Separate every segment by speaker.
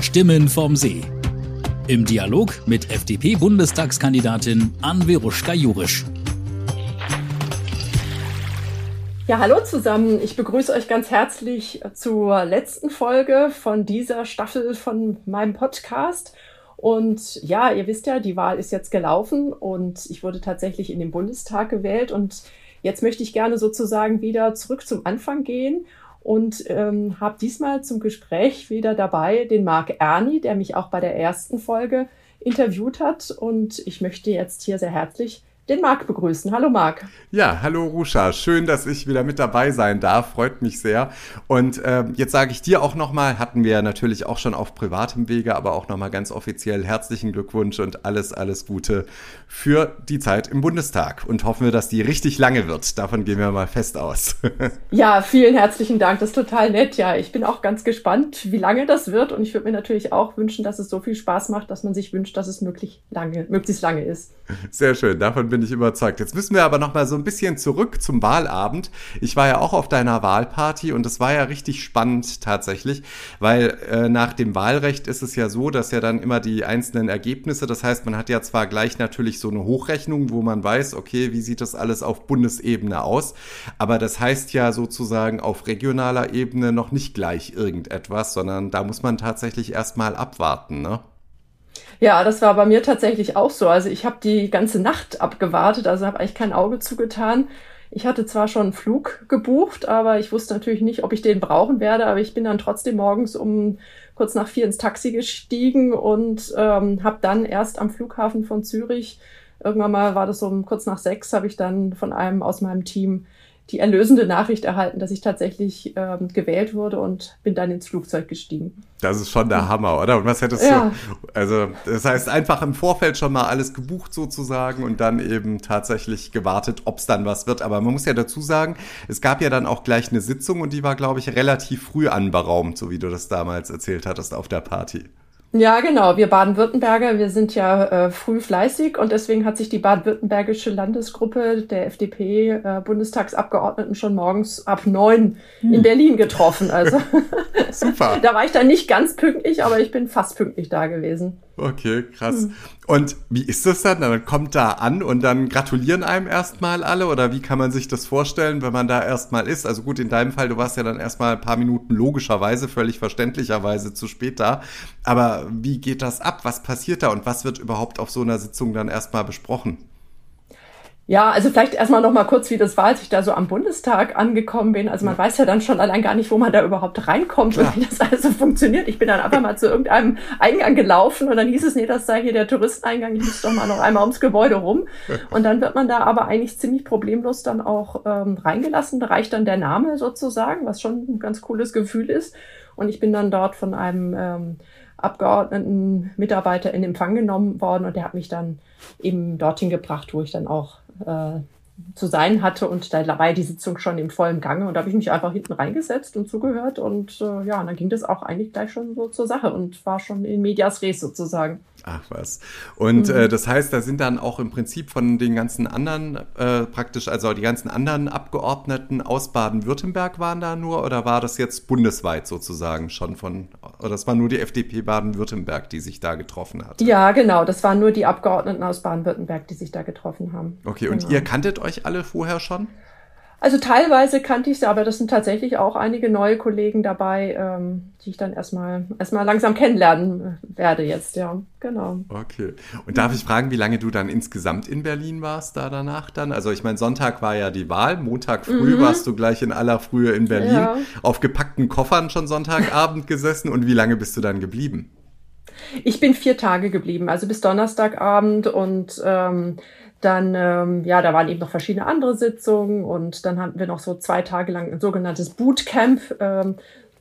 Speaker 1: Stimmen vom See. Im Dialog mit FDP-Bundestagskandidatin Anveruschka Jurisch.
Speaker 2: Ja, hallo zusammen. Ich begrüße euch ganz herzlich zur letzten Folge von dieser Staffel von meinem Podcast. Und ja, ihr wisst ja, die Wahl ist jetzt gelaufen und ich wurde tatsächlich in den Bundestag gewählt. Und jetzt möchte ich gerne sozusagen wieder zurück zum Anfang gehen und ähm, habe diesmal zum Gespräch wieder dabei den Marc Erni, der mich auch bei der ersten Folge interviewt hat. Und ich möchte jetzt hier sehr herzlich den Marc begrüßen. Hallo Marc.
Speaker 3: Ja, hallo Ruscha. Schön, dass ich wieder mit dabei sein darf. Freut mich sehr. Und äh, jetzt sage ich dir auch nochmal, hatten wir natürlich auch schon auf privatem Wege, aber auch nochmal ganz offiziell herzlichen Glückwunsch und alles, alles Gute für die Zeit im Bundestag. Und hoffen wir, dass die richtig lange wird. Davon gehen wir mal fest aus.
Speaker 2: ja, vielen herzlichen Dank. Das ist total nett. Ja, ich bin auch ganz gespannt, wie lange das wird. Und ich würde mir natürlich auch wünschen, dass es so viel Spaß macht, dass man sich wünscht, dass es möglich lange, möglichst lange ist.
Speaker 3: Sehr schön. Davon bin bin ich überzeugt. Jetzt müssen wir aber noch mal so ein bisschen zurück zum Wahlabend. Ich war ja auch auf deiner Wahlparty und es war ja richtig spannend tatsächlich, weil äh, nach dem Wahlrecht ist es ja so, dass ja dann immer die einzelnen Ergebnisse, das heißt, man hat ja zwar gleich natürlich so eine Hochrechnung, wo man weiß, okay, wie sieht das alles auf Bundesebene aus, aber das heißt ja sozusagen auf regionaler Ebene noch nicht gleich irgendetwas, sondern da muss man tatsächlich erstmal abwarten, ne?
Speaker 2: Ja, das war bei mir tatsächlich auch so. Also ich habe die ganze Nacht abgewartet, also habe eigentlich kein Auge zugetan. Ich hatte zwar schon einen Flug gebucht, aber ich wusste natürlich nicht, ob ich den brauchen werde. Aber ich bin dann trotzdem morgens um kurz nach vier ins Taxi gestiegen und ähm, habe dann erst am Flughafen von Zürich, irgendwann mal war das um kurz nach sechs, habe ich dann von einem aus meinem Team die erlösende Nachricht erhalten, dass ich tatsächlich ähm, gewählt wurde und bin dann ins Flugzeug gestiegen.
Speaker 3: Das ist schon der Hammer, oder? Und was hättest ja. du? Also, das heißt, einfach im Vorfeld schon mal alles gebucht sozusagen und dann eben tatsächlich gewartet, ob es dann was wird. Aber man muss ja dazu sagen, es gab ja dann auch gleich eine Sitzung und die war, glaube ich, relativ früh anberaumt, so wie du das damals erzählt hattest auf der Party.
Speaker 2: Ja, genau. Wir Baden-Württemberger, wir sind ja äh, früh fleißig und deswegen hat sich die baden-württembergische Landesgruppe der FDP-Bundestagsabgeordneten äh, schon morgens ab neun hm. in Berlin getroffen. Also super. da war ich dann nicht ganz pünktlich, aber ich bin fast pünktlich da gewesen.
Speaker 3: Okay, krass. Hm. Und wie ist das dann? Dann kommt da an und dann gratulieren einem erstmal alle oder wie kann man sich das vorstellen, wenn man da erstmal ist? Also gut, in deinem Fall, du warst ja dann erstmal ein paar Minuten logischerweise, völlig verständlicherweise zu spät da. Aber wie geht das ab? Was passiert da und was wird überhaupt auf so einer Sitzung dann erstmal besprochen?
Speaker 2: Ja, also vielleicht erstmal noch mal kurz, wie das war, als ich da so am Bundestag angekommen bin. Also man ja. weiß ja dann schon allein gar nicht, wo man da überhaupt reinkommt Klar. und wie das alles so funktioniert. Ich bin dann einfach mal zu irgendeinem Eingang gelaufen und dann hieß es, nee, das sei hier der Touristeneingang, ich muss doch mal noch einmal ums Gebäude rum. Und dann wird man da aber eigentlich ziemlich problemlos dann auch ähm, reingelassen. Da reicht dann der Name sozusagen, was schon ein ganz cooles Gefühl ist. Und ich bin dann dort von einem ähm, Abgeordneten Mitarbeiter in Empfang genommen worden und der hat mich dann eben dorthin gebracht, wo ich dann auch äh, zu sein hatte und da war die Sitzung schon im vollen Gange und da habe ich mich einfach hinten reingesetzt und zugehört und äh, ja, und dann ging das auch eigentlich gleich schon so zur Sache und war schon in medias res sozusagen.
Speaker 3: Ach was. Und mhm. äh, das heißt, da sind dann auch im Prinzip von den ganzen anderen äh, praktisch, also die ganzen anderen Abgeordneten aus Baden-Württemberg waren da nur oder war das jetzt bundesweit sozusagen schon von, oder das war nur die FDP Baden-Württemberg, die sich da getroffen hat?
Speaker 2: Ja, genau, das waren nur die Abgeordneten aus Baden-Württemberg, die sich da getroffen haben.
Speaker 3: Okay, genau. und ihr kanntet euch alle vorher schon?
Speaker 2: Also teilweise kannte ich sie, aber das sind tatsächlich auch einige neue Kollegen dabei, ähm, die ich dann erstmal erstmal langsam kennenlernen werde jetzt, ja, genau.
Speaker 3: Okay. Und darf ich fragen, wie lange du dann insgesamt in Berlin warst da danach dann? Also ich meine, Sonntag war ja die Wahl, Montag früh mhm. warst du gleich in aller Frühe in Berlin, ja. auf gepackten Koffern schon Sonntagabend gesessen und wie lange bist du dann geblieben?
Speaker 2: Ich bin vier Tage geblieben, also bis Donnerstagabend und ähm, dann, ähm, ja, da waren eben noch verschiedene andere Sitzungen und dann hatten wir noch so zwei Tage lang ein sogenanntes Bootcamp, ähm,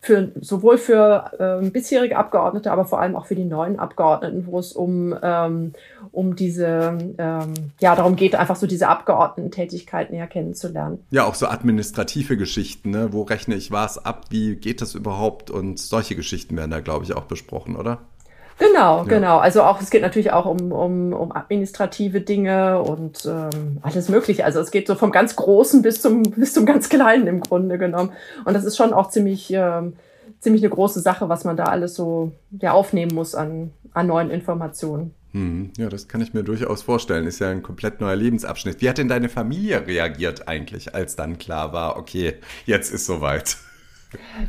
Speaker 2: für, sowohl für ähm, bisherige Abgeordnete, aber vor allem auch für die neuen Abgeordneten, wo es um, ähm, um diese, ähm, ja, darum geht, einfach so diese Abgeordnetentätigkeit näher kennenzulernen.
Speaker 3: Ja, auch so administrative Geschichten, ne? Wo rechne ich was ab? Wie geht das überhaupt? Und solche Geschichten werden da, glaube ich, auch besprochen, oder?
Speaker 2: Genau, ja. genau. Also auch es geht natürlich auch um, um, um administrative Dinge und ähm, alles Mögliche. Also es geht so vom ganz Großen bis zum bis zum ganz Kleinen im Grunde genommen. Und das ist schon auch ziemlich ähm, ziemlich eine große Sache, was man da alles so ja, aufnehmen muss an, an neuen Informationen.
Speaker 3: Hm, ja, das kann ich mir durchaus vorstellen. Ist ja ein komplett neuer Lebensabschnitt. Wie hat denn deine Familie reagiert eigentlich, als dann klar war, okay, jetzt ist soweit?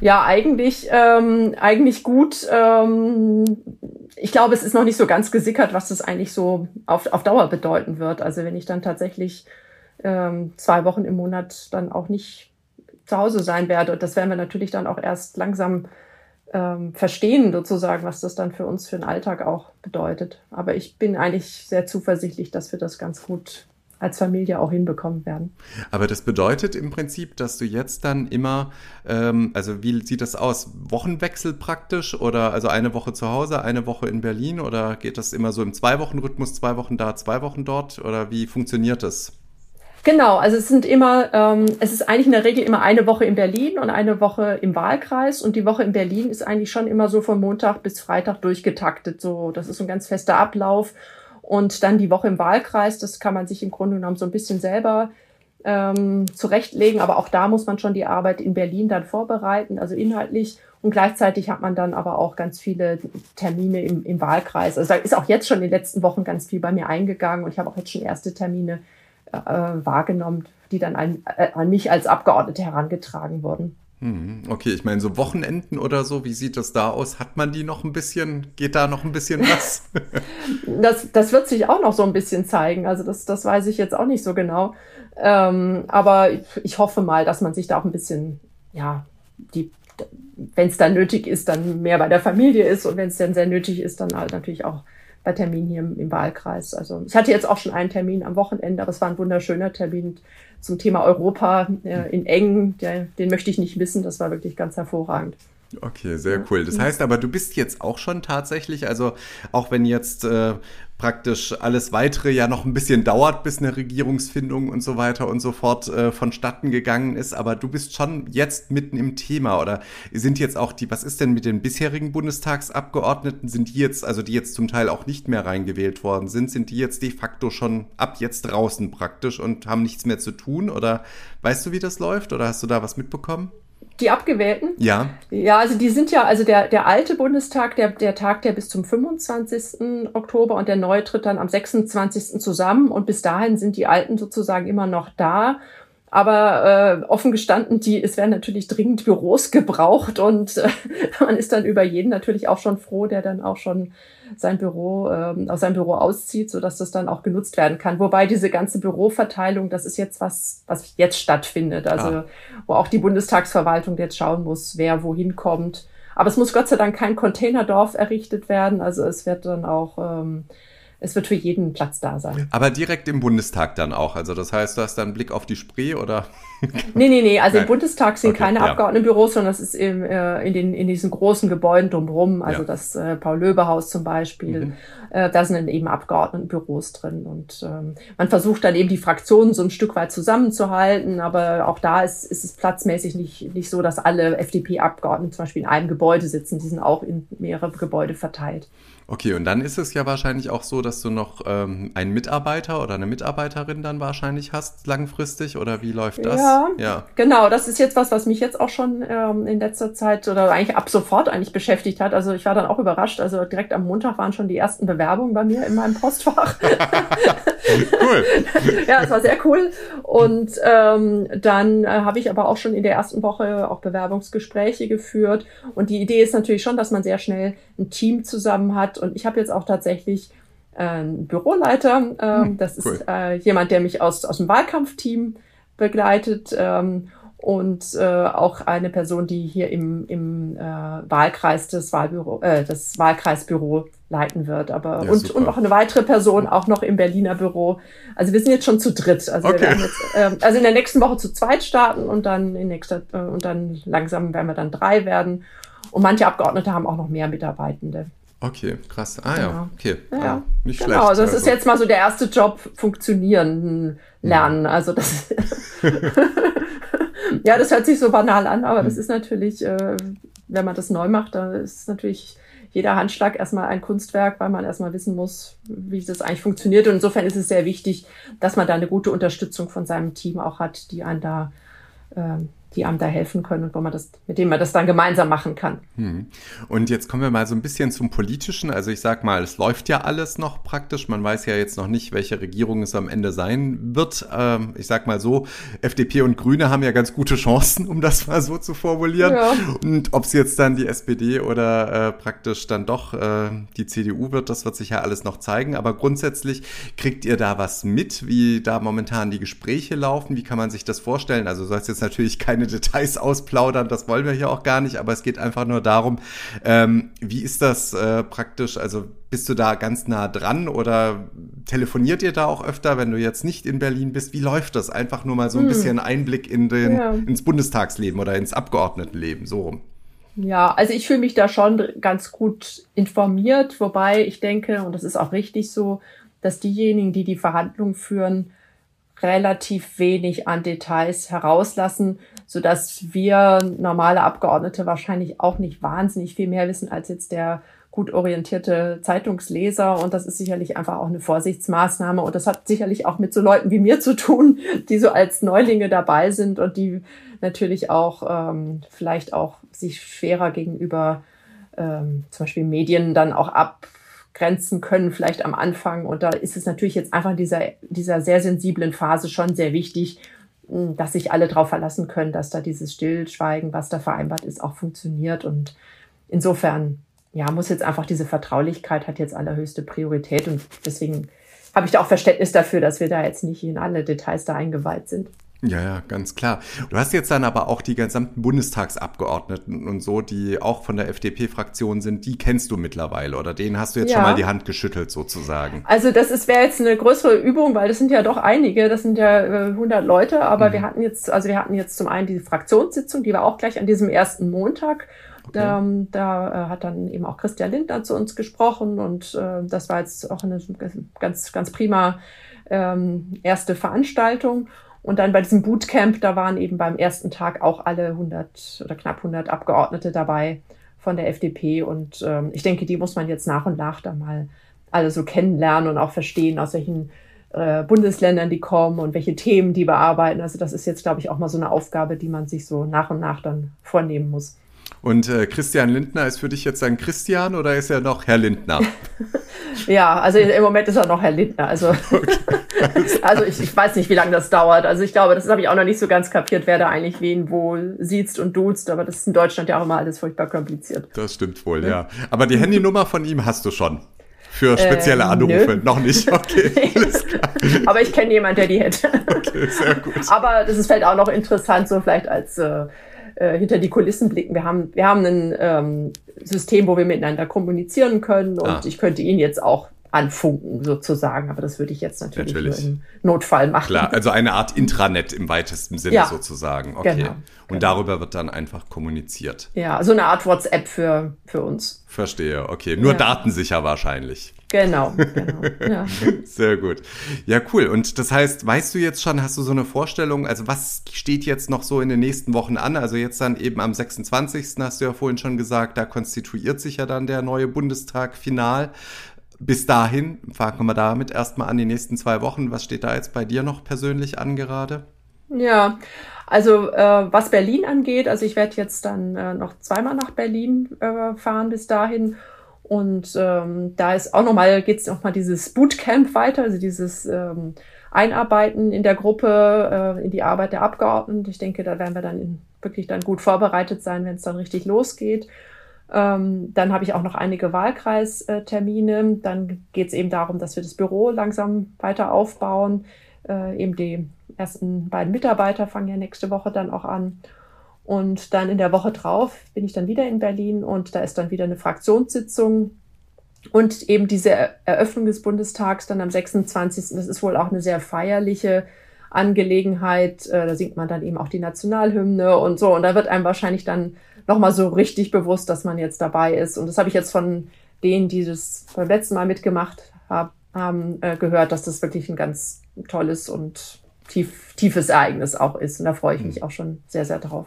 Speaker 2: Ja, eigentlich, ähm, eigentlich gut. Ähm, ich glaube, es ist noch nicht so ganz gesickert, was das eigentlich so auf, auf Dauer bedeuten wird. Also wenn ich dann tatsächlich ähm, zwei Wochen im Monat dann auch nicht zu Hause sein werde. Und das werden wir natürlich dann auch erst langsam ähm, verstehen, sozusagen, was das dann für uns für den Alltag auch bedeutet. Aber ich bin eigentlich sehr zuversichtlich, dass wir das ganz gut als Familie auch hinbekommen werden.
Speaker 3: Aber das bedeutet im Prinzip, dass du jetzt dann immer, ähm, also wie sieht das aus? Wochenwechsel praktisch oder also eine Woche zu Hause, eine Woche in Berlin oder geht das immer so im Zwei-Wochen-Rhythmus, zwei Wochen da, zwei Wochen dort oder wie funktioniert das?
Speaker 2: Genau, also es sind immer, ähm, es ist eigentlich in der Regel immer eine Woche in Berlin und eine Woche im Wahlkreis und die Woche in Berlin ist eigentlich schon immer so von Montag bis Freitag durchgetaktet. So, das ist ein ganz fester Ablauf und dann die Woche im Wahlkreis, das kann man sich im Grunde genommen so ein bisschen selber ähm, zurechtlegen, aber auch da muss man schon die Arbeit in Berlin dann vorbereiten, also inhaltlich. Und gleichzeitig hat man dann aber auch ganz viele Termine im, im Wahlkreis. Also da ist auch jetzt schon in den letzten Wochen ganz viel bei mir eingegangen und ich habe auch jetzt schon erste Termine äh, wahrgenommen, die dann an, äh, an mich als Abgeordnete herangetragen wurden.
Speaker 3: Hm, okay, ich meine, so Wochenenden oder so, wie sieht das da aus? Hat man die noch ein bisschen? Geht da noch ein bisschen was?
Speaker 2: das, das wird sich auch noch so ein bisschen zeigen. Also das, das weiß ich jetzt auch nicht so genau. Ähm, aber ich, ich hoffe mal, dass man sich da auch ein bisschen, ja, die, wenn es dann nötig ist, dann mehr bei der Familie ist und wenn es dann sehr nötig ist, dann halt natürlich auch bei Terminen hier im, im, Wahlkreis. Also ich hatte jetzt auch schon einen Termin am Wochenende, aber es war ein wunderschöner Termin zum Thema Europa äh, in Engen. Der, den möchte ich nicht missen. Das war wirklich ganz hervorragend.
Speaker 3: Okay, sehr cool. Das heißt aber, du bist jetzt auch schon tatsächlich, also auch wenn jetzt äh, praktisch alles weitere ja noch ein bisschen dauert, bis eine Regierungsfindung und so weiter und so fort äh, vonstatten gegangen ist, aber du bist schon jetzt mitten im Thema oder sind jetzt auch die, was ist denn mit den bisherigen Bundestagsabgeordneten? Sind die jetzt, also die jetzt zum Teil auch nicht mehr reingewählt worden sind, sind die jetzt de facto schon ab jetzt draußen praktisch und haben nichts mehr zu tun oder weißt du, wie das läuft oder hast du da was mitbekommen?
Speaker 2: Die Abgewählten?
Speaker 3: Ja.
Speaker 2: Ja, also die sind ja, also der, der alte Bundestag, der, der tagt ja bis zum 25. Oktober und der neue tritt dann am 26. zusammen und bis dahin sind die Alten sozusagen immer noch da. Aber äh, offen gestanden, die, es werden natürlich dringend Büros gebraucht und äh, man ist dann über jeden natürlich auch schon froh, der dann auch schon sein Büro, ähm, aus seinem Büro auszieht, so dass das dann auch genutzt werden kann. Wobei diese ganze Büroverteilung, das ist jetzt was, was jetzt stattfindet. Also ah. wo auch die Bundestagsverwaltung jetzt schauen muss, wer wohin kommt. Aber es muss Gott sei Dank kein Containerdorf errichtet werden. Also es wird dann auch ähm, es wird für jeden Platz da sein.
Speaker 3: Aber direkt im Bundestag dann auch. Also das heißt, du hast dann einen Blick auf die Spree oder?
Speaker 2: nee, nee, nee. Also Nein. im Bundestag sind okay, keine ja. Abgeordnetenbüros, sondern das ist im, äh, in, den, in diesen großen Gebäuden drumherum. Also ja. das äh, Paul-Löbe-Haus zum Beispiel. Mhm. Äh, da sind dann eben Abgeordnetenbüros drin. Und ähm, man versucht dann eben die Fraktionen so ein Stück weit zusammenzuhalten. Aber auch da ist, ist es platzmäßig nicht, nicht so, dass alle FDP-Abgeordneten zum Beispiel in einem Gebäude sitzen. Die sind auch in mehrere Gebäude verteilt.
Speaker 3: Okay, und dann ist es ja wahrscheinlich auch so, dass du noch ähm, einen Mitarbeiter oder eine Mitarbeiterin dann wahrscheinlich hast langfristig oder wie läuft das?
Speaker 2: Ja, ja. genau. Das ist jetzt was, was mich jetzt auch schon ähm, in letzter Zeit oder eigentlich ab sofort eigentlich beschäftigt hat. Also ich war dann auch überrascht. Also direkt am Montag waren schon die ersten Bewerbungen bei mir in meinem Postfach. cool. ja, es war sehr cool. Und ähm, dann äh, habe ich aber auch schon in der ersten Woche auch Bewerbungsgespräche geführt. Und die Idee ist natürlich schon, dass man sehr schnell ein Team zusammen hat und ich habe jetzt auch tatsächlich äh, einen Büroleiter. Ähm, hm, das cool. ist äh, jemand, der mich aus, aus dem Wahlkampfteam begleitet. Ähm, und äh, auch eine Person, die hier im, im äh, Wahlkreis des Wahlbüro, äh, das Wahlkreisbüro leiten wird. Aber ja, und, und noch eine weitere Person auch noch im Berliner Büro. Also wir sind jetzt schon zu dritt. Also okay. wir werden jetzt, äh, also in der nächsten Woche zu zweit starten und dann in nächster äh, und dann langsam werden wir dann drei werden. Und manche Abgeordnete haben auch noch mehr Mitarbeitende.
Speaker 3: Okay, krass. Ah ja, genau. okay.
Speaker 2: Ja, ah, nicht genau, schlecht. Also das also. ist jetzt mal so der erste Job, funktionieren lernen. Ja. Also das Ja, das hört sich so banal an, aber das hm. ist natürlich, äh, wenn man das neu macht, dann ist natürlich jeder Handschlag erstmal ein Kunstwerk, weil man erstmal wissen muss, wie das eigentlich funktioniert. Und insofern ist es sehr wichtig, dass man da eine gute Unterstützung von seinem Team auch hat, die einen da ähm, die einem da helfen können und wo man das, mit denen man das dann gemeinsam machen kann. Hm.
Speaker 3: Und jetzt kommen wir mal so ein bisschen zum Politischen. Also ich sag mal, es läuft ja alles noch praktisch. Man weiß ja jetzt noch nicht, welche Regierung es am Ende sein wird. Ähm, ich sag mal so, FDP und Grüne haben ja ganz gute Chancen, um das mal so zu formulieren. Ja. Und ob es jetzt dann die SPD oder äh, praktisch dann doch äh, die CDU wird, das wird sich ja alles noch zeigen. Aber grundsätzlich kriegt ihr da was mit, wie da momentan die Gespräche laufen? Wie kann man sich das vorstellen? Also soll es jetzt natürlich keine Details ausplaudern, das wollen wir hier auch gar nicht, aber es geht einfach nur darum, ähm, wie ist das äh, praktisch, also bist du da ganz nah dran oder telefoniert ihr da auch öfter, wenn du jetzt nicht in Berlin bist? Wie läuft das? Einfach nur mal so ein hm. bisschen Einblick in den, ja. ins Bundestagsleben oder ins Abgeordnetenleben, so rum.
Speaker 2: Ja, also ich fühle mich da schon ganz gut informiert, wobei ich denke, und das ist auch richtig so, dass diejenigen, die die Verhandlungen führen, relativ wenig an Details herauslassen, so dass wir normale Abgeordnete wahrscheinlich auch nicht wahnsinnig viel mehr wissen als jetzt der gut orientierte Zeitungsleser. Und das ist sicherlich einfach auch eine Vorsichtsmaßnahme. Und das hat sicherlich auch mit so Leuten wie mir zu tun, die so als Neulinge dabei sind und die natürlich auch ähm, vielleicht auch sich schwerer gegenüber ähm, zum Beispiel Medien dann auch ab grenzen können, vielleicht am Anfang. Und da ist es natürlich jetzt einfach in dieser, dieser sehr sensiblen Phase schon sehr wichtig, hm, dass sich alle darauf verlassen können, dass da dieses Stillschweigen, was da vereinbart ist, auch funktioniert. Und insofern, ja, muss jetzt einfach diese Vertraulichkeit hat jetzt allerhöchste Priorität. Und deswegen habe ich da auch Verständnis dafür, dass wir da jetzt nicht in alle Details da eingeweiht sind.
Speaker 3: Ja, ja, ganz klar. Du hast jetzt dann aber auch die gesamten Bundestagsabgeordneten und so, die auch von der FDP-Fraktion sind, die kennst du mittlerweile oder denen hast du jetzt ja. schon mal die Hand geschüttelt sozusagen.
Speaker 2: Also das wäre jetzt eine größere Übung, weil das sind ja doch einige, das sind ja äh, 100 Leute, aber mhm. wir hatten jetzt, also wir hatten jetzt zum einen die Fraktionssitzung, die war auch gleich an diesem ersten Montag. Okay. Ähm, da äh, hat dann eben auch Christian Lindner zu uns gesprochen und äh, das war jetzt auch eine ganz, ganz prima ähm, erste Veranstaltung. Und dann bei diesem Bootcamp, da waren eben beim ersten Tag auch alle 100 oder knapp 100 Abgeordnete dabei von der FDP. Und ähm, ich denke, die muss man jetzt nach und nach da mal alle so kennenlernen und auch verstehen, aus welchen äh, Bundesländern die kommen und welche Themen die bearbeiten. Also das ist jetzt, glaube ich, auch mal so eine Aufgabe, die man sich so nach und nach dann vornehmen muss.
Speaker 3: Und äh, Christian Lindner ist für dich jetzt ein Christian oder ist er noch Herr Lindner?
Speaker 2: ja, also im Moment ist er noch Herr Lindner. Also, okay. also ich, ich, weiß nicht, wie lange das dauert. Also ich glaube, das habe ich auch noch nicht so ganz kapiert, wer da eigentlich wen wo sieht und duzt. Aber das ist in Deutschland ja auch immer alles furchtbar kompliziert.
Speaker 3: Das stimmt wohl, ja. ja. Aber die Handynummer von ihm hast du schon. Für spezielle äh, Anrufe. Nö. Noch nicht. Okay.
Speaker 2: Aber ich kenne jemanden, der die hätte. Okay, sehr gut. Aber das ist vielleicht auch noch interessant, so vielleicht als äh, äh, hinter die Kulissen blicken. Wir haben, wir haben ein ähm, System, wo wir miteinander kommunizieren können und ah. ich könnte ihn jetzt auch anfunken sozusagen, aber das würde ich jetzt natürlich, natürlich. nur im Notfall machen.
Speaker 3: Klar, also eine Art Intranet im weitesten Sinne ja, sozusagen. Okay. Genau, und genau. darüber wird dann einfach kommuniziert.
Speaker 2: Ja, so eine Art WhatsApp für, für uns.
Speaker 3: Verstehe, okay. Nur ja. datensicher wahrscheinlich.
Speaker 2: Genau, genau.
Speaker 3: Ja. Sehr gut. Ja, cool. Und das heißt, weißt du jetzt schon, hast du so eine Vorstellung, also was steht jetzt noch so in den nächsten Wochen an? Also jetzt dann eben am 26. hast du ja vorhin schon gesagt, da konstituiert sich ja dann der neue Bundestag final. Bis dahin, fangen wir damit erstmal an, die nächsten zwei Wochen. Was steht da jetzt bei dir noch persönlich an gerade?
Speaker 2: Ja, also äh, was Berlin angeht, also ich werde jetzt dann äh, noch zweimal nach Berlin äh, fahren bis dahin und ähm, da ist auch nochmal, geht es nochmal dieses Bootcamp weiter, also dieses ähm, Einarbeiten in der Gruppe, äh, in die Arbeit der Abgeordneten. Ich denke, da werden wir dann in, wirklich dann gut vorbereitet sein, wenn es dann richtig losgeht. Ähm, dann habe ich auch noch einige Wahlkreistermine. Dann geht es eben darum, dass wir das Büro langsam weiter aufbauen. Äh, eben die ersten beiden Mitarbeiter fangen ja nächste Woche dann auch an. Und dann in der Woche drauf bin ich dann wieder in Berlin und da ist dann wieder eine Fraktionssitzung und eben diese Eröffnung des Bundestags dann am 26. Das ist wohl auch eine sehr feierliche Angelegenheit. Äh, da singt man dann eben auch die Nationalhymne und so. Und da wird einem wahrscheinlich dann nochmal so richtig bewusst, dass man jetzt dabei ist. Und das habe ich jetzt von denen, die das beim letzten Mal mitgemacht haben, äh, gehört, dass das wirklich ein ganz tolles und tief, tiefes Ereignis auch ist. Und da freue ich mich hm. auch schon sehr, sehr drauf.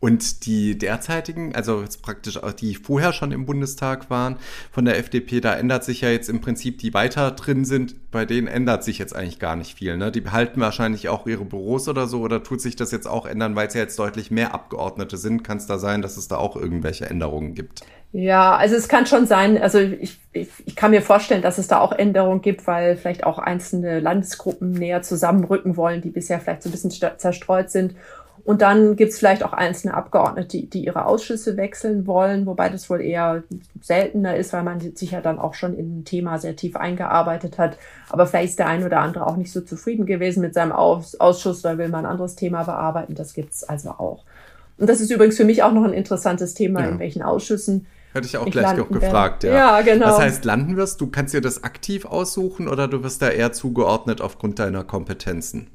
Speaker 3: Und die derzeitigen, also jetzt praktisch auch die vorher schon im Bundestag waren von der FDP, da ändert sich ja jetzt im Prinzip, die weiter drin sind, bei denen ändert sich jetzt eigentlich gar nicht viel. Ne? Die behalten wahrscheinlich auch ihre Büros oder so, oder tut sich das jetzt auch ändern, weil es ja jetzt deutlich mehr Abgeordnete sind? Kann es da sein, dass es da auch irgendwelche Änderungen gibt?
Speaker 2: Ja, also es kann schon sein, also ich, ich, ich kann mir vorstellen, dass es da auch Änderungen gibt, weil vielleicht auch einzelne Landesgruppen näher zusammenrücken wollen, die bisher vielleicht so ein bisschen zerstreut sind. Und dann gibt es vielleicht auch einzelne Abgeordnete, die, die ihre Ausschüsse wechseln wollen, wobei das wohl eher seltener ist, weil man sich ja dann auch schon in ein Thema sehr tief eingearbeitet hat. Aber vielleicht ist der ein oder andere auch nicht so zufrieden gewesen mit seinem Aus Ausschuss oder will man ein anderes Thema bearbeiten. Das gibt's also auch. Und das ist übrigens für mich auch noch ein interessantes Thema, ja. in welchen Ausschüssen.
Speaker 3: Hätte ich auch ich gleich noch gefragt, ja.
Speaker 2: Ja, genau.
Speaker 3: Das heißt, landen wirst, du kannst dir das aktiv aussuchen oder du wirst da eher zugeordnet aufgrund deiner Kompetenzen?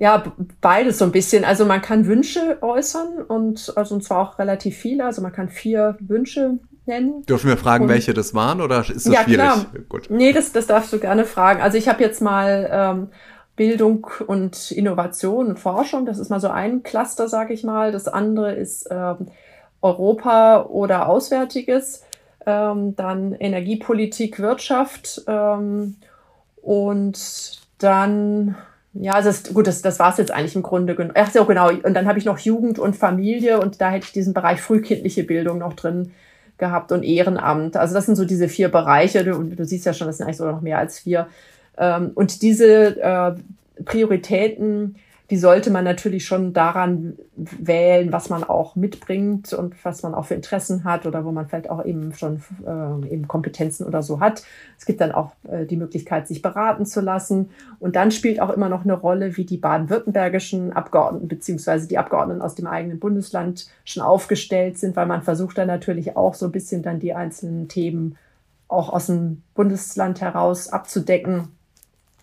Speaker 2: Ja, beides so ein bisschen. Also man kann Wünsche äußern und also und zwar auch relativ viele. Also man kann vier Wünsche nennen.
Speaker 3: Dürfen wir fragen, und, welche das waren oder ist das
Speaker 2: ja,
Speaker 3: schwierig?
Speaker 2: Klar. Gut. Nee, das, das darfst du gerne fragen. Also ich habe jetzt mal ähm, Bildung und Innovation und Forschung. Das ist mal so ein Cluster, sage ich mal. Das andere ist ähm, Europa oder Auswärtiges. Ähm, dann Energiepolitik, Wirtschaft ähm, und dann ja, also das, gut, das, das war es jetzt eigentlich im Grunde genommen. Ach so, genau. Und dann habe ich noch Jugend und Familie und da hätte ich diesen Bereich frühkindliche Bildung noch drin gehabt und Ehrenamt. Also das sind so diese vier Bereiche. Du, du siehst ja schon, das sind eigentlich sogar noch mehr als vier. Ähm, und diese äh, Prioritäten die sollte man natürlich schon daran wählen, was man auch mitbringt und was man auch für Interessen hat oder wo man vielleicht auch eben schon äh, eben Kompetenzen oder so hat. Es gibt dann auch äh, die Möglichkeit, sich beraten zu lassen. Und dann spielt auch immer noch eine Rolle, wie die baden-württembergischen Abgeordneten beziehungsweise die Abgeordneten aus dem eigenen Bundesland schon aufgestellt sind, weil man versucht dann natürlich auch so ein bisschen dann die einzelnen Themen auch aus dem Bundesland heraus abzudecken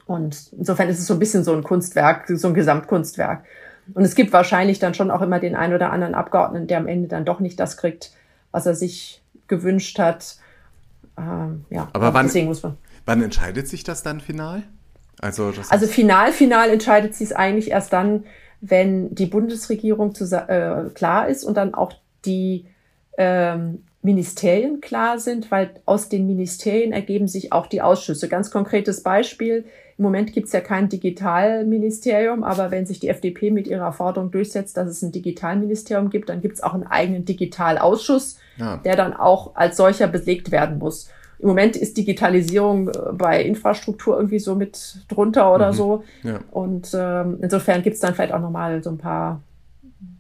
Speaker 2: und insofern ist es so ein bisschen so ein Kunstwerk, so ein Gesamtkunstwerk. Und es gibt wahrscheinlich dann schon auch immer den einen oder anderen Abgeordneten, der am Ende dann doch nicht das kriegt, was er sich gewünscht hat. Ähm, ja,
Speaker 3: aber wann, muss man. wann entscheidet sich das dann final?
Speaker 2: Also, das also final, final entscheidet sie es eigentlich erst dann, wenn die Bundesregierung zu, äh, klar ist und dann auch die ähm, Ministerien klar sind, weil aus den Ministerien ergeben sich auch die Ausschüsse. Ganz konkretes Beispiel. Im Moment gibt es ja kein Digitalministerium, aber wenn sich die FDP mit ihrer Forderung durchsetzt, dass es ein Digitalministerium gibt, dann gibt es auch einen eigenen Digitalausschuss, ja. der dann auch als solcher belegt werden muss. Im Moment ist Digitalisierung äh, bei Infrastruktur irgendwie so mit drunter oder mhm. so. Ja. Und ähm, insofern gibt es dann vielleicht auch nochmal so ein paar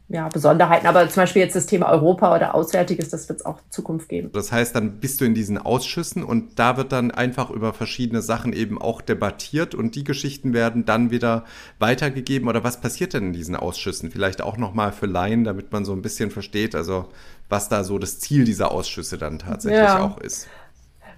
Speaker 2: ja, Besonderheiten. Aber zum Beispiel jetzt das Thema Europa oder Auswärtiges, das wird es auch in Zukunft geben.
Speaker 3: Das heißt, dann bist du in diesen Ausschüssen und da wird dann einfach über verschiedene Sachen eben auch debattiert und die Geschichten werden dann wieder weitergegeben. Oder was passiert denn in diesen Ausschüssen? Vielleicht auch nochmal für Laien, damit man so ein bisschen versteht, also was da so das Ziel dieser Ausschüsse dann tatsächlich ja. auch ist.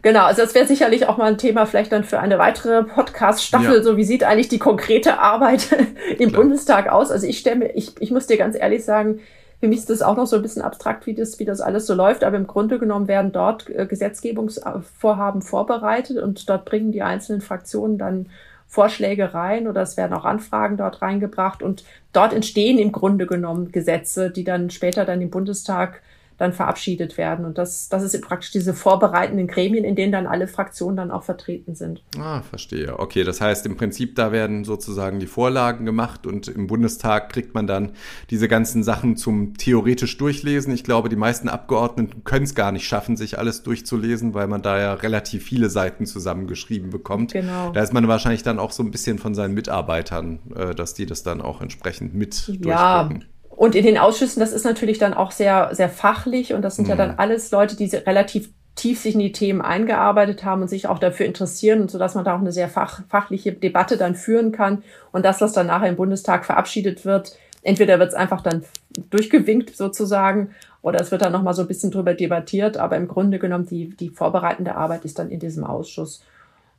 Speaker 2: Genau, also das wäre sicherlich auch mal ein Thema vielleicht dann für eine weitere Podcast-Staffel. Ja. So, wie sieht eigentlich die konkrete Arbeit im Klar. Bundestag aus? Also ich stelle mir, ich, ich muss dir ganz ehrlich sagen, für mich ist das auch noch so ein bisschen abstrakt, wie das, wie das alles so läuft. Aber im Grunde genommen werden dort äh, Gesetzgebungsvorhaben vorbereitet und dort bringen die einzelnen Fraktionen dann Vorschläge rein oder es werden auch Anfragen dort reingebracht und dort entstehen im Grunde genommen Gesetze, die dann später dann im Bundestag dann verabschiedet werden. Und das, das ist praktisch diese vorbereitenden Gremien, in denen dann alle Fraktionen dann auch vertreten sind.
Speaker 3: Ah, verstehe. Okay, das heißt im Prinzip, da werden sozusagen die Vorlagen gemacht und im Bundestag kriegt man dann diese ganzen Sachen zum theoretisch durchlesen. Ich glaube, die meisten Abgeordneten können es gar nicht schaffen, sich alles durchzulesen, weil man da ja relativ viele Seiten zusammengeschrieben bekommt.
Speaker 2: Genau.
Speaker 3: Da ist man wahrscheinlich dann auch so ein bisschen von seinen Mitarbeitern, äh, dass die das dann auch entsprechend mit
Speaker 2: ja. durchgucken. Und in den Ausschüssen, das ist natürlich dann auch sehr, sehr fachlich und das sind mhm. ja dann alles Leute, die relativ tief sich in die Themen eingearbeitet haben und sich auch dafür interessieren und so dass man da auch eine sehr fach, fachliche Debatte dann führen kann und das, was dann nachher im Bundestag verabschiedet wird, entweder wird es einfach dann durchgewinkt sozusagen oder es wird dann nochmal so ein bisschen drüber debattiert, aber im Grunde genommen die, die vorbereitende Arbeit ist dann in diesem Ausschuss.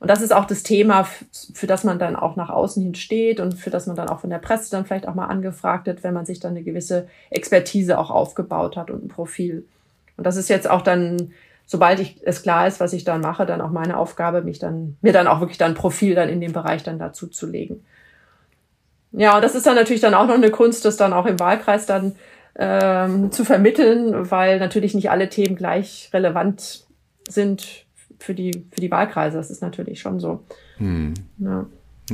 Speaker 2: Und das ist auch das Thema, für das man dann auch nach außen hin steht und für das man dann auch von der Presse dann vielleicht auch mal angefragt wird, wenn man sich dann eine gewisse Expertise auch aufgebaut hat und ein Profil. Und das ist jetzt auch dann, sobald ich es klar ist, was ich dann mache, dann auch meine Aufgabe, mich dann, mir dann auch wirklich dann Profil dann in dem Bereich dann dazu zu legen. Ja, und das ist dann natürlich dann auch noch eine Kunst, das dann auch im Wahlkreis dann ähm, zu vermitteln, weil natürlich nicht alle Themen gleich relevant sind für die, für die Wahlkreise. Das ist natürlich schon so. Hm.
Speaker 3: Ja.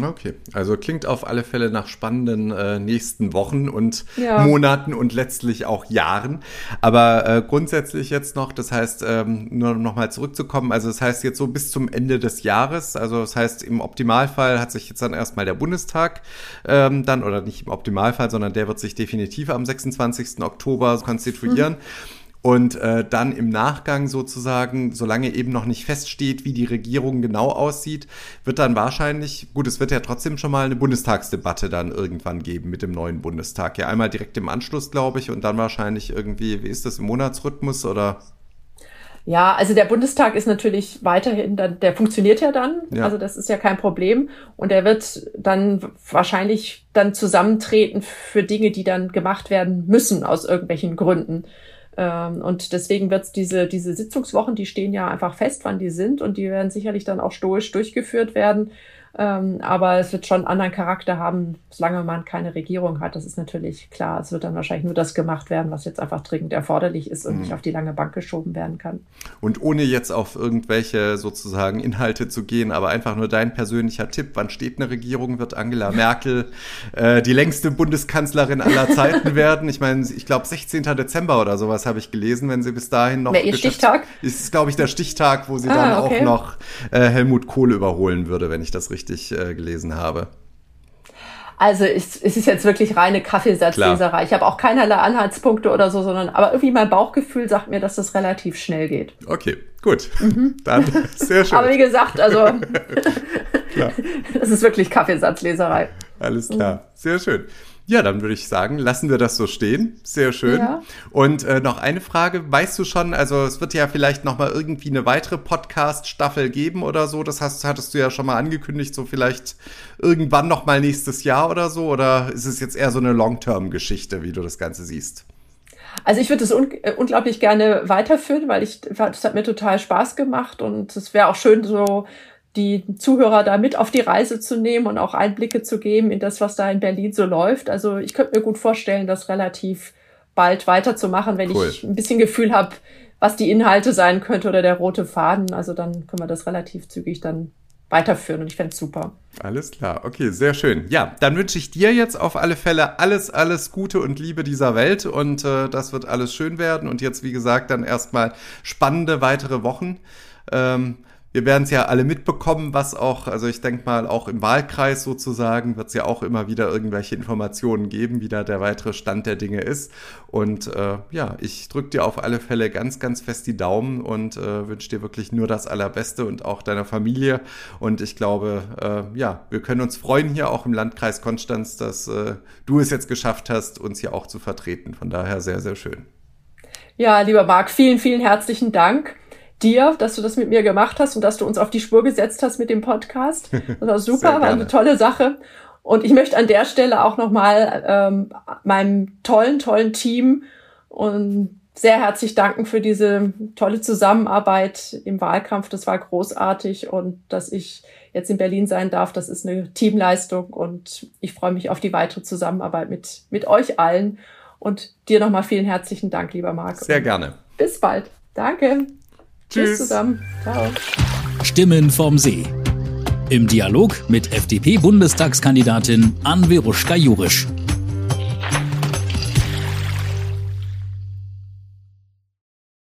Speaker 3: Okay, also klingt auf alle Fälle nach spannenden äh, nächsten Wochen und ja. Monaten und letztlich auch Jahren. Aber äh, grundsätzlich jetzt noch, das heißt, ähm, nur noch mal zurückzukommen, also das heißt jetzt so bis zum Ende des Jahres, also das heißt im Optimalfall hat sich jetzt dann erstmal der Bundestag ähm, dann, oder nicht im Optimalfall, sondern der wird sich definitiv am 26. Oktober konstituieren. Mhm. Und äh, dann im Nachgang sozusagen, solange eben noch nicht feststeht, wie die Regierung genau aussieht, wird dann wahrscheinlich, gut, es wird ja trotzdem schon mal eine Bundestagsdebatte dann irgendwann geben mit dem neuen Bundestag. Ja, einmal direkt im Anschluss, glaube ich, und dann wahrscheinlich irgendwie, wie ist das, im Monatsrhythmus oder?
Speaker 2: Ja, also der Bundestag ist natürlich weiterhin, dann, der funktioniert ja dann, ja. also das ist ja kein Problem und er wird dann wahrscheinlich dann zusammentreten für Dinge, die dann gemacht werden müssen aus irgendwelchen Gründen. Ähm, und deswegen wird es diese, diese Sitzungswochen, die stehen ja einfach fest, wann die sind und die werden sicherlich dann auch stoisch durchgeführt werden. Ähm, aber es wird schon einen anderen Charakter haben, solange man keine Regierung hat. Das ist natürlich klar. Es wird dann wahrscheinlich nur das gemacht werden, was jetzt einfach dringend erforderlich ist und mhm. nicht auf die lange Bank geschoben werden kann.
Speaker 3: Und ohne jetzt auf irgendwelche sozusagen Inhalte zu gehen, aber einfach nur dein persönlicher Tipp. Wann steht eine Regierung? Wird Angela Merkel äh, die längste Bundeskanzlerin aller Zeiten werden? Ich meine, ich glaube 16. Dezember oder sowas habe ich gelesen, wenn sie bis dahin noch.
Speaker 2: Wer ihr Stichtag?
Speaker 3: Ist, glaube ich, der Stichtag, wo sie ah, dann okay. auch noch äh, Helmut Kohl überholen würde, wenn ich das richtig richtig äh, gelesen habe.
Speaker 2: Also es, es ist jetzt wirklich reine Kaffeesatzleserei. Ich habe auch keinerlei Anhaltspunkte oder so, sondern aber irgendwie mein Bauchgefühl sagt mir, dass das relativ schnell geht.
Speaker 3: Okay, gut. Mhm. Dann sehr schön.
Speaker 2: aber wie gesagt, also das ist wirklich Kaffeesatzleserei.
Speaker 3: Alles klar, sehr schön. Ja, dann würde ich sagen, lassen wir das so stehen. Sehr schön. Ja. Und äh, noch eine Frage, weißt du schon, also es wird ja vielleicht noch mal irgendwie eine weitere Podcast-Staffel geben oder so. Das hast, hattest du ja schon mal angekündigt, so vielleicht irgendwann noch mal nächstes Jahr oder so. Oder ist es jetzt eher so eine Long-Term-Geschichte, wie du das Ganze siehst?
Speaker 2: Also ich würde es un äh, unglaublich gerne weiterführen, weil ich, das hat mir total Spaß gemacht und es wäre auch schön so die Zuhörer da mit auf die Reise zu nehmen und auch Einblicke zu geben in das, was da in Berlin so läuft. Also ich könnte mir gut vorstellen, das relativ bald weiterzumachen, wenn cool. ich ein bisschen Gefühl habe, was die Inhalte sein könnte oder der rote Faden. Also dann können wir das relativ zügig dann weiterführen und ich fände es super.
Speaker 3: Alles klar, okay, sehr schön. Ja, dann wünsche ich dir jetzt auf alle Fälle alles, alles Gute und Liebe dieser Welt und äh, das wird alles schön werden und jetzt, wie gesagt, dann erstmal spannende weitere Wochen. Ähm, wir werden es ja alle mitbekommen, was auch, also ich denke mal, auch im Wahlkreis sozusagen wird es ja auch immer wieder irgendwelche Informationen geben, wie da der weitere Stand der Dinge ist. Und äh, ja, ich drücke dir auf alle Fälle ganz, ganz fest die Daumen und äh, wünsche dir wirklich nur das Allerbeste und auch deiner Familie. Und ich glaube, äh, ja, wir können uns freuen hier auch im Landkreis Konstanz, dass äh, du es jetzt geschafft hast, uns hier auch zu vertreten. Von daher sehr, sehr schön.
Speaker 2: Ja, lieber Marc, vielen, vielen herzlichen Dank dir, dass du das mit mir gemacht hast und dass du uns auf die Spur gesetzt hast mit dem Podcast. Das war super, war eine tolle Sache. Und ich möchte an der Stelle auch nochmal ähm, meinem tollen, tollen Team und sehr herzlich danken für diese tolle Zusammenarbeit im Wahlkampf. Das war großartig und dass ich jetzt in Berlin sein darf, das ist eine Teamleistung und ich freue mich auf die weitere Zusammenarbeit mit, mit euch allen. Und dir nochmal vielen herzlichen Dank, lieber Marc.
Speaker 3: Sehr gerne.
Speaker 2: Bis bald. Danke. Tschüss. Tschüss zusammen. Ciao.
Speaker 1: Stimmen vom See. Im Dialog mit FDP-Bundestagskandidatin Anveruschka Jurisch.